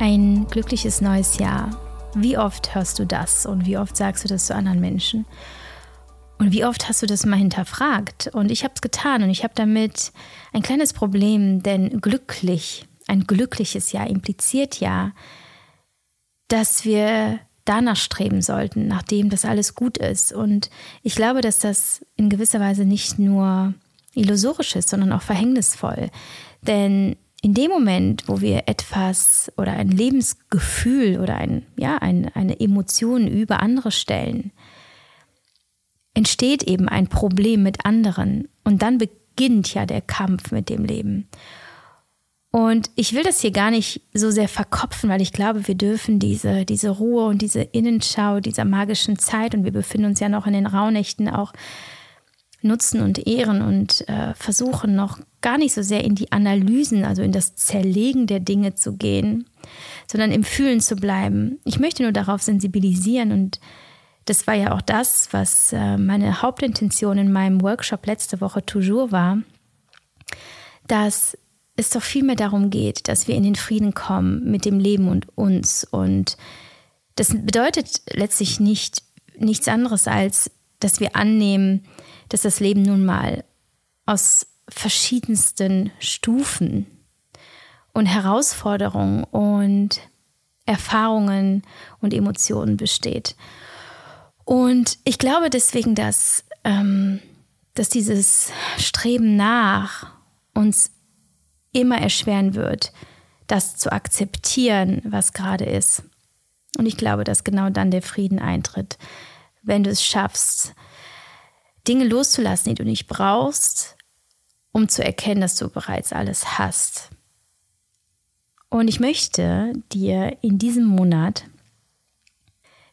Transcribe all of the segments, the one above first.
Ein glückliches neues Jahr. Wie oft hörst du das und wie oft sagst du das zu anderen Menschen? Und wie oft hast du das mal hinterfragt? Und ich habe es getan und ich habe damit ein kleines Problem, denn glücklich, ein glückliches Jahr impliziert ja, dass wir danach streben sollten, nachdem das alles gut ist. Und ich glaube, dass das in gewisser Weise nicht nur illusorisch ist, sondern auch verhängnisvoll. Denn in dem Moment, wo wir etwas oder ein Lebensgefühl oder ein, ja, ein, eine Emotion über andere stellen, entsteht eben ein Problem mit anderen und dann beginnt ja der Kampf mit dem Leben. Und ich will das hier gar nicht so sehr verkopfen, weil ich glaube, wir dürfen diese, diese Ruhe und diese Innenschau dieser magischen Zeit und wir befinden uns ja noch in den Rauhnächten auch nutzen und ehren und äh, versuchen noch gar nicht so sehr in die Analysen, also in das Zerlegen der Dinge zu gehen, sondern im Fühlen zu bleiben. Ich möchte nur darauf sensibilisieren und das war ja auch das, was äh, meine Hauptintention in meinem Workshop letzte Woche toujours war, dass es doch vielmehr darum geht, dass wir in den Frieden kommen mit dem Leben und uns. Und das bedeutet letztlich nicht nichts anderes als, dass wir annehmen, dass das Leben nun mal aus verschiedensten Stufen und Herausforderungen und Erfahrungen und Emotionen besteht. Und ich glaube deswegen, dass, ähm, dass dieses Streben nach uns immer erschweren wird, das zu akzeptieren, was gerade ist. Und ich glaube, dass genau dann der Frieden eintritt, wenn du es schaffst, Dinge loszulassen, die du nicht brauchst, um zu erkennen, dass du bereits alles hast. Und ich möchte dir in diesem Monat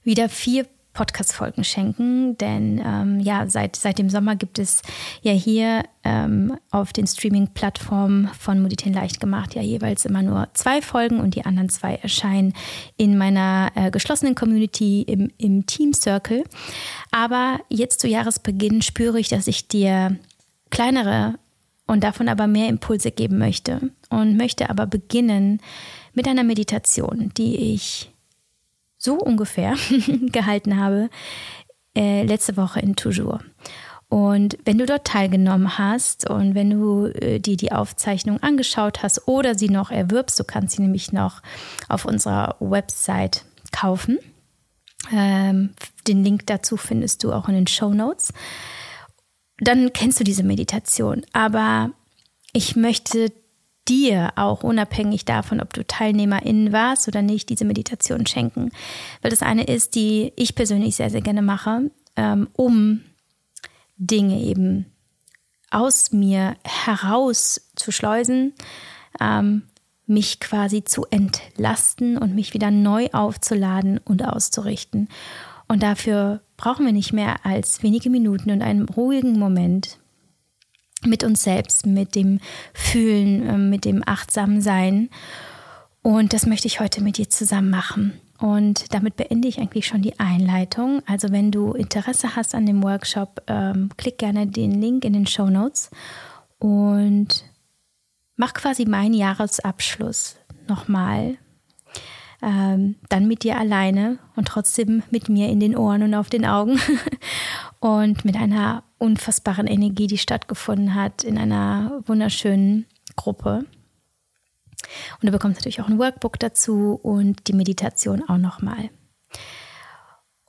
wieder vier Podcast-Folgen schenken, denn ähm, ja, seit, seit dem Sommer gibt es ja hier ähm, auf den Streaming-Plattformen von Moditen leicht gemacht ja jeweils immer nur zwei Folgen und die anderen zwei erscheinen in meiner äh, geschlossenen Community im, im Team Circle. Aber jetzt zu Jahresbeginn spüre ich, dass ich dir kleinere und davon aber mehr Impulse geben möchte und möchte aber beginnen mit einer Meditation, die ich so ungefähr gehalten habe, äh, letzte Woche in Toujours. Und wenn du dort teilgenommen hast und wenn du äh, dir die Aufzeichnung angeschaut hast oder sie noch erwirbst, du kannst sie nämlich noch auf unserer Website kaufen. Ähm, den Link dazu findest du auch in den Show Notes. Dann kennst du diese Meditation. Aber ich möchte dir auch unabhängig davon, ob du Teilnehmerin warst oder nicht, diese Meditation schenken. Weil das eine ist, die ich persönlich sehr, sehr gerne mache, ähm, um Dinge eben aus mir heraus zu schleusen, ähm, mich quasi zu entlasten und mich wieder neu aufzuladen und auszurichten. Und dafür brauchen wir nicht mehr als wenige Minuten und einen ruhigen Moment mit uns selbst, mit dem Fühlen, ähm, mit dem achtsamen Sein. Und das möchte ich heute mit dir zusammen machen. Und damit beende ich eigentlich schon die Einleitung. Also wenn du Interesse hast an dem Workshop, ähm, klick gerne den Link in den Show Notes und mach quasi meinen Jahresabschluss nochmal. Ähm, dann mit dir alleine und trotzdem mit mir in den Ohren und auf den Augen und mit einer unfassbaren Energie, die stattgefunden hat in einer wunderschönen Gruppe. Und du bekommst natürlich auch ein Workbook dazu und die Meditation auch nochmal.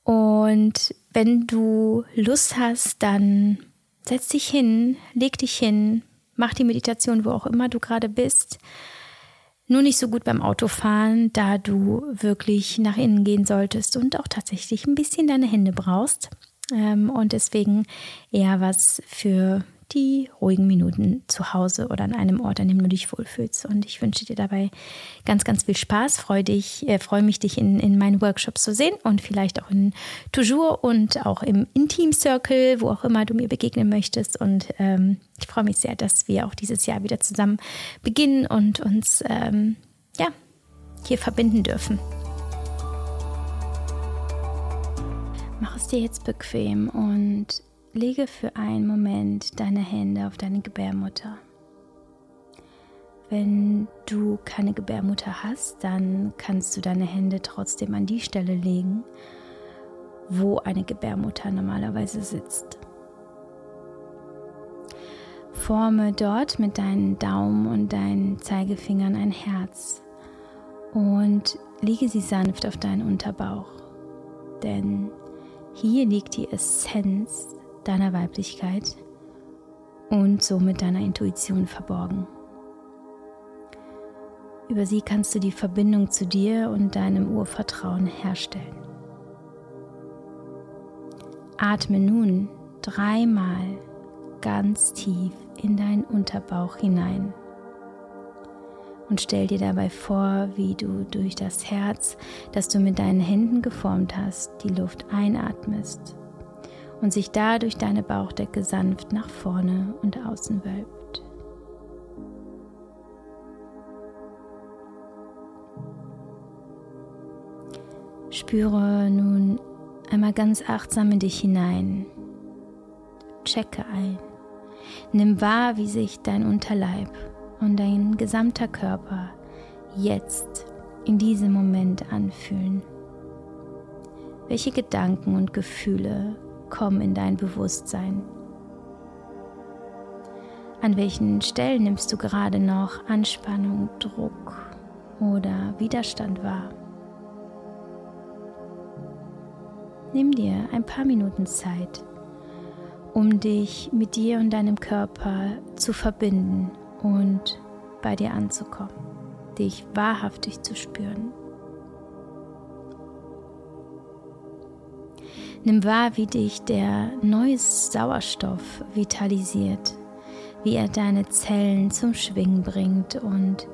Und wenn du Lust hast, dann setz dich hin, leg dich hin, mach die Meditation, wo auch immer du gerade bist. Nur nicht so gut beim Autofahren, da du wirklich nach innen gehen solltest und auch tatsächlich ein bisschen deine Hände brauchst. Ähm, und deswegen eher was für die ruhigen Minuten zu Hause oder an einem Ort, an dem du dich wohlfühlst. Und ich wünsche dir dabei ganz, ganz viel Spaß. Freue dich, äh, freue mich, dich in, in meinen Workshops zu sehen und vielleicht auch in Toujours und auch im Intim Circle, wo auch immer du mir begegnen möchtest. Und ähm, ich freue mich sehr, dass wir auch dieses Jahr wieder zusammen beginnen und uns ähm, ja, hier verbinden dürfen. Mach es dir jetzt bequem und lege für einen Moment deine Hände auf deine Gebärmutter. Wenn du keine Gebärmutter hast, dann kannst du deine Hände trotzdem an die Stelle legen, wo eine Gebärmutter normalerweise sitzt. Forme dort mit deinen Daumen und deinen Zeigefingern ein Herz und lege sie sanft auf deinen Unterbauch. Denn hier liegt die Essenz deiner Weiblichkeit und somit deiner Intuition verborgen. Über sie kannst du die Verbindung zu dir und deinem Urvertrauen herstellen. Atme nun dreimal ganz tief in deinen Unterbauch hinein und stell dir dabei vor, wie du durch das Herz, das du mit deinen Händen geformt hast, die Luft einatmest und sich dadurch deine Bauchdecke sanft nach vorne und außen wölbt. Spüre nun einmal ganz achtsam in dich hinein. Checke ein. Nimm wahr, wie sich dein Unterleib und dein gesamter Körper jetzt in diesem Moment anfühlen. Welche Gedanken und Gefühle kommen in dein Bewusstsein? An welchen Stellen nimmst du gerade noch Anspannung, Druck oder Widerstand wahr? Nimm dir ein paar Minuten Zeit, um dich mit dir und deinem Körper zu verbinden und bei dir anzukommen, dich wahrhaftig zu spüren. Nimm wahr, wie dich der neue Sauerstoff vitalisiert, wie er deine Zellen zum Schwingen bringt und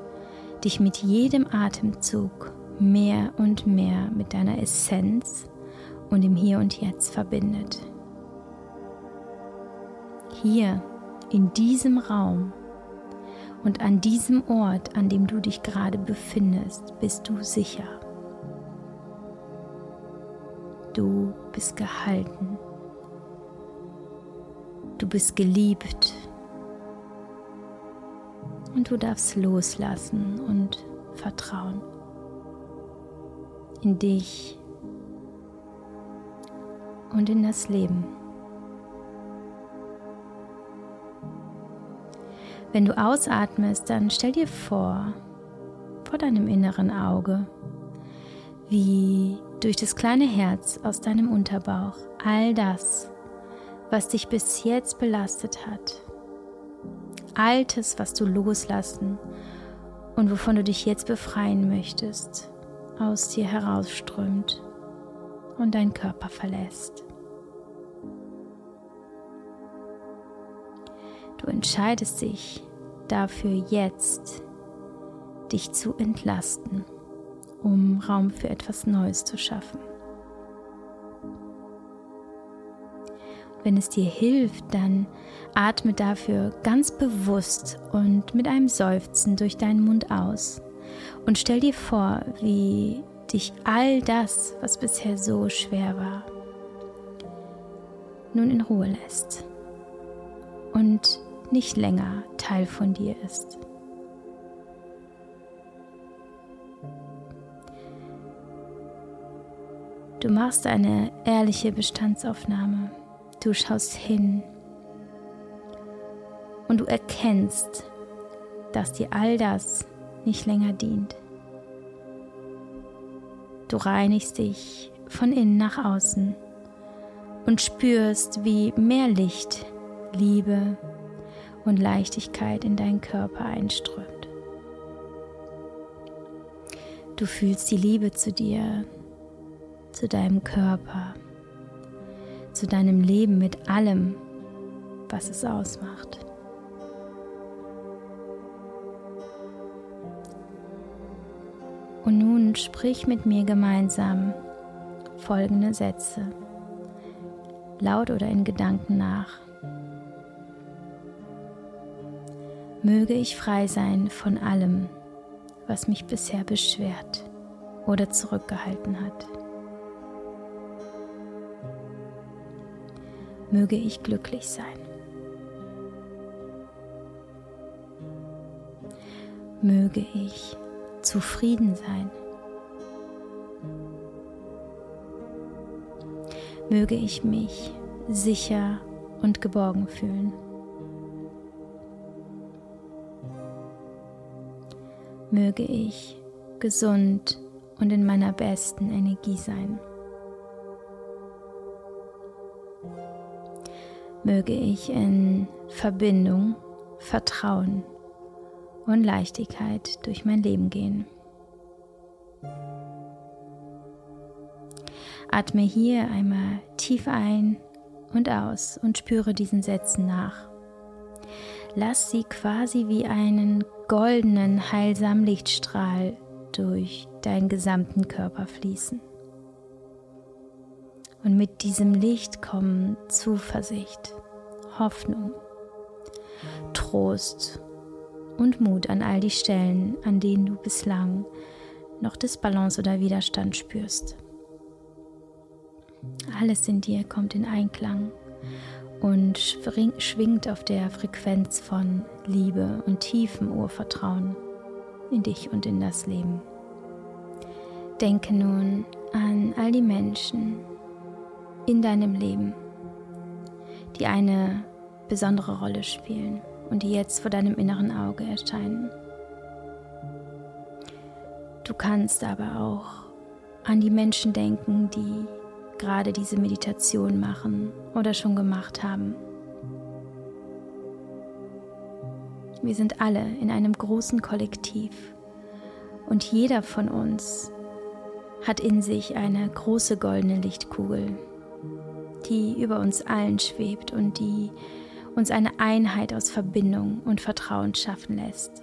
dich mit jedem Atemzug mehr und mehr mit deiner Essenz und im Hier und Jetzt verbindet. Hier in diesem Raum und an diesem Ort, an dem du dich gerade befindest, bist du sicher. Du bist gehalten. Du bist geliebt. Und du darfst loslassen und vertrauen in dich und in das Leben. Wenn du ausatmest, dann stell dir vor, vor deinem inneren Auge, wie durch das kleine Herz aus deinem Unterbauch all das, was dich bis jetzt belastet hat, Altes, was du loslassen und wovon du dich jetzt befreien möchtest, aus dir herausströmt und dein Körper verlässt. Du entscheidest dich dafür jetzt, dich zu entlasten, um Raum für etwas Neues zu schaffen. Wenn es dir hilft, dann atme dafür ganz bewusst und mit einem Seufzen durch deinen Mund aus und stell dir vor, wie dich all das, was bisher so schwer war, nun in Ruhe lässt und nicht länger Teil von dir ist. Du machst eine ehrliche Bestandsaufnahme. Du schaust hin und du erkennst, dass dir all das nicht länger dient. Du reinigst dich von innen nach außen und spürst, wie mehr Licht, Liebe und Leichtigkeit in deinen Körper einströmt. Du fühlst die Liebe zu dir, zu deinem Körper, zu deinem Leben mit allem, was es ausmacht. Und nun sprich mit mir gemeinsam folgende Sätze, laut oder in Gedanken nach. Möge ich frei sein von allem, was mich bisher beschwert oder zurückgehalten hat. Möge ich glücklich sein. Möge ich zufrieden sein. Möge ich mich sicher und geborgen fühlen. Möge ich gesund und in meiner besten Energie sein. Möge ich in Verbindung, Vertrauen und Leichtigkeit durch mein Leben gehen. Atme hier einmal tief ein und aus und spüre diesen Sätzen nach. Lass sie quasi wie einen goldenen, heilsamen Lichtstrahl durch deinen gesamten Körper fließen. Und mit diesem Licht kommen Zuversicht, Hoffnung, Trost und Mut an all die Stellen, an denen du bislang noch Disbalance oder Widerstand spürst. Alles in dir kommt in Einklang und schwingt auf der Frequenz von Liebe und tiefem Urvertrauen in dich und in das Leben. Denke nun an all die Menschen in deinem Leben, die eine besondere Rolle spielen und die jetzt vor deinem inneren Auge erscheinen. Du kannst aber auch an die Menschen denken, die gerade diese Meditation machen oder schon gemacht haben. Wir sind alle in einem großen Kollektiv und jeder von uns hat in sich eine große goldene Lichtkugel, die über uns allen schwebt und die uns eine Einheit aus Verbindung und Vertrauen schaffen lässt.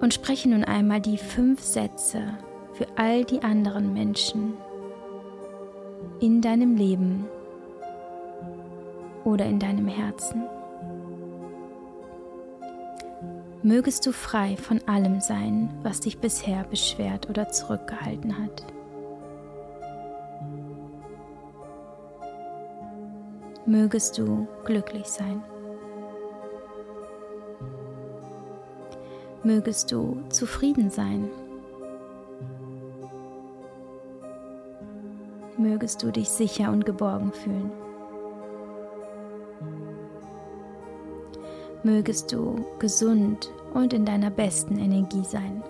Und spreche nun einmal die fünf Sätze, für all die anderen Menschen in deinem Leben oder in deinem Herzen. Mögest du frei von allem sein, was dich bisher beschwert oder zurückgehalten hat. Mögest du glücklich sein. Mögest du zufrieden sein. Mögest du dich sicher und geborgen fühlen. Mögest du gesund und in deiner besten Energie sein.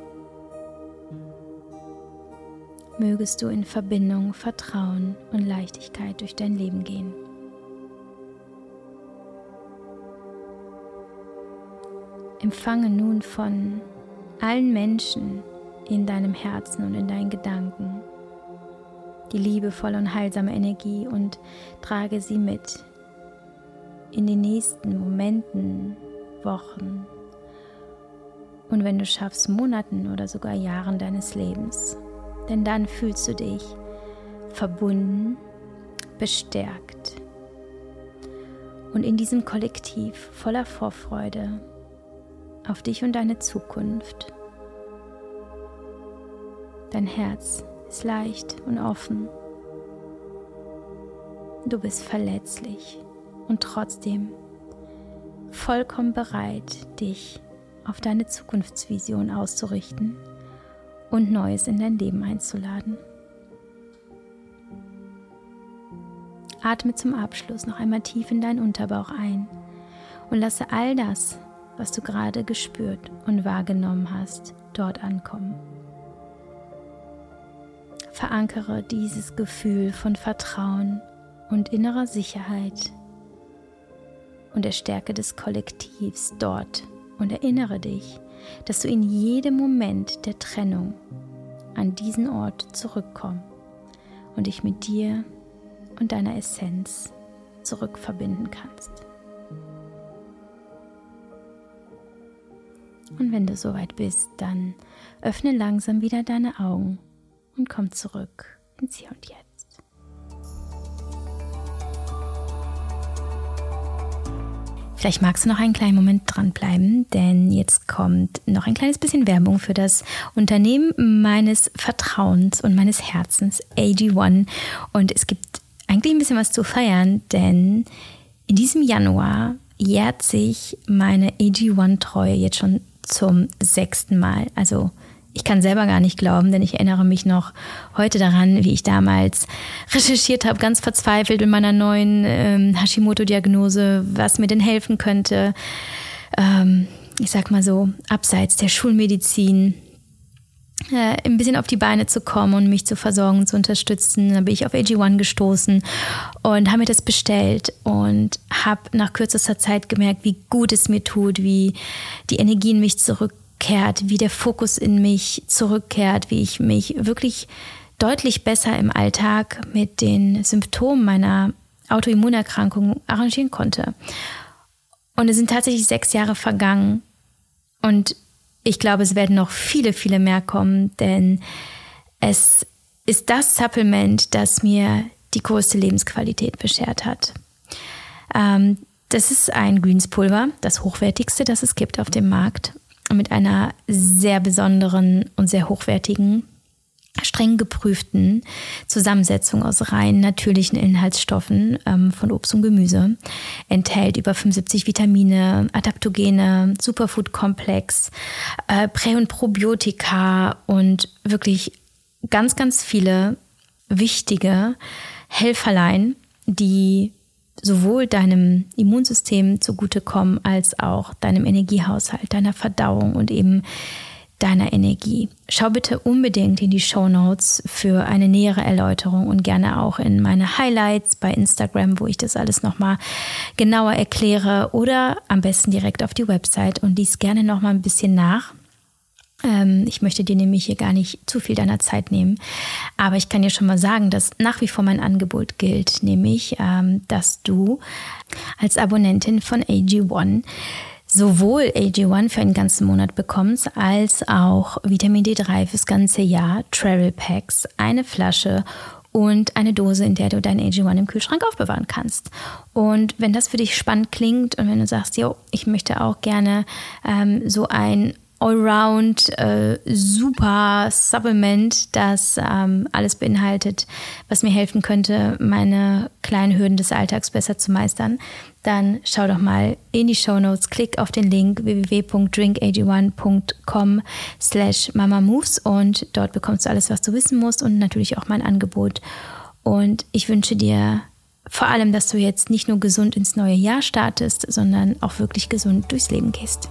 Mögest du in Verbindung, Vertrauen und Leichtigkeit durch dein Leben gehen. Empfange nun von allen Menschen in deinem Herzen und in deinen Gedanken die liebevolle und heilsame Energie und trage sie mit in den nächsten Momenten, Wochen und wenn du schaffst, Monaten oder sogar Jahren deines Lebens. Denn dann fühlst du dich verbunden, bestärkt und in diesem Kollektiv voller Vorfreude auf dich und deine Zukunft. Dein Herz ist leicht und offen. Du bist verletzlich und trotzdem vollkommen bereit, dich auf deine Zukunftsvision auszurichten und Neues in dein Leben einzuladen. Atme zum Abschluss noch einmal tief in deinen Unterbauch ein und lasse all das, was du gerade gespürt und wahrgenommen hast, dort ankommen. Verankere dieses Gefühl von Vertrauen und innerer Sicherheit und der Stärke des Kollektivs dort und erinnere dich, dass du in jedem Moment der Trennung an diesen Ort zurückkommst und dich mit dir und deiner Essenz zurückverbinden kannst. Und wenn du soweit bist, dann öffne langsam wieder deine Augen und komm zurück ins Hier und Jetzt. Vielleicht magst du noch einen kleinen Moment dranbleiben, denn jetzt kommt noch ein kleines bisschen Werbung für das Unternehmen meines Vertrauens und meines Herzens, AG1. Und es gibt eigentlich ein bisschen was zu feiern, denn in diesem Januar jährt sich meine AG1-Treue jetzt schon zum sechsten Mal. Also ich kann selber gar nicht glauben, denn ich erinnere mich noch heute daran, wie ich damals recherchiert habe, ganz verzweifelt in meiner neuen ähm, Hashimoto-Diagnose, was mir denn helfen könnte. Ähm, ich sag mal so, abseits der Schulmedizin, äh, ein bisschen auf die Beine zu kommen und mich zu versorgen, zu unterstützen. Da bin ich auf AG1 gestoßen und habe mir das bestellt und habe nach kürzester Zeit gemerkt, wie gut es mir tut, wie die Energie in mich zurückkehrt, wie der Fokus in mich zurückkehrt, wie ich mich wirklich deutlich besser im Alltag mit den Symptomen meiner Autoimmunerkrankung arrangieren konnte. Und es sind tatsächlich sechs Jahre vergangen und ich glaube, es werden noch viele, viele mehr kommen, denn es ist das Supplement, das mir die größte Lebensqualität beschert hat. Ähm, das ist ein Greenspulver, das hochwertigste, das es gibt auf dem Markt, mit einer sehr besonderen und sehr hochwertigen streng geprüften Zusammensetzung aus rein natürlichen Inhaltsstoffen ähm, von Obst und Gemüse. Enthält über 75 Vitamine, Adaptogene, Superfood-Komplex, äh, Prä- und Probiotika und wirklich ganz, ganz viele wichtige Helferlein, die sowohl deinem Immunsystem zugutekommen als auch deinem Energiehaushalt, deiner Verdauung und eben deiner Energie. Schau bitte unbedingt in die Show Notes für eine nähere Erläuterung und gerne auch in meine Highlights bei Instagram, wo ich das alles nochmal genauer erkläre oder am besten direkt auf die Website und lies gerne nochmal ein bisschen nach. Ähm, ich möchte dir nämlich hier gar nicht zu viel deiner Zeit nehmen, aber ich kann dir schon mal sagen, dass nach wie vor mein Angebot gilt, nämlich, ähm, dass du als Abonnentin von AG1 sowohl AG1 für einen ganzen Monat bekommst, als auch Vitamin D3 fürs ganze Jahr, Travel Packs, eine Flasche und eine Dose, in der du dein AG1 im Kühlschrank aufbewahren kannst. Und wenn das für dich spannend klingt und wenn du sagst, jo, ich möchte auch gerne ähm, so ein Allround äh, super Supplement, das ähm, alles beinhaltet, was mir helfen könnte, meine kleinen Hürden des Alltags besser zu meistern, dann schau doch mal in die Show Notes, klick auf den Link www.drinkag1.com slash mamamoves und dort bekommst du alles, was du wissen musst und natürlich auch mein Angebot. Und ich wünsche dir vor allem, dass du jetzt nicht nur gesund ins neue Jahr startest, sondern auch wirklich gesund durchs Leben gehst.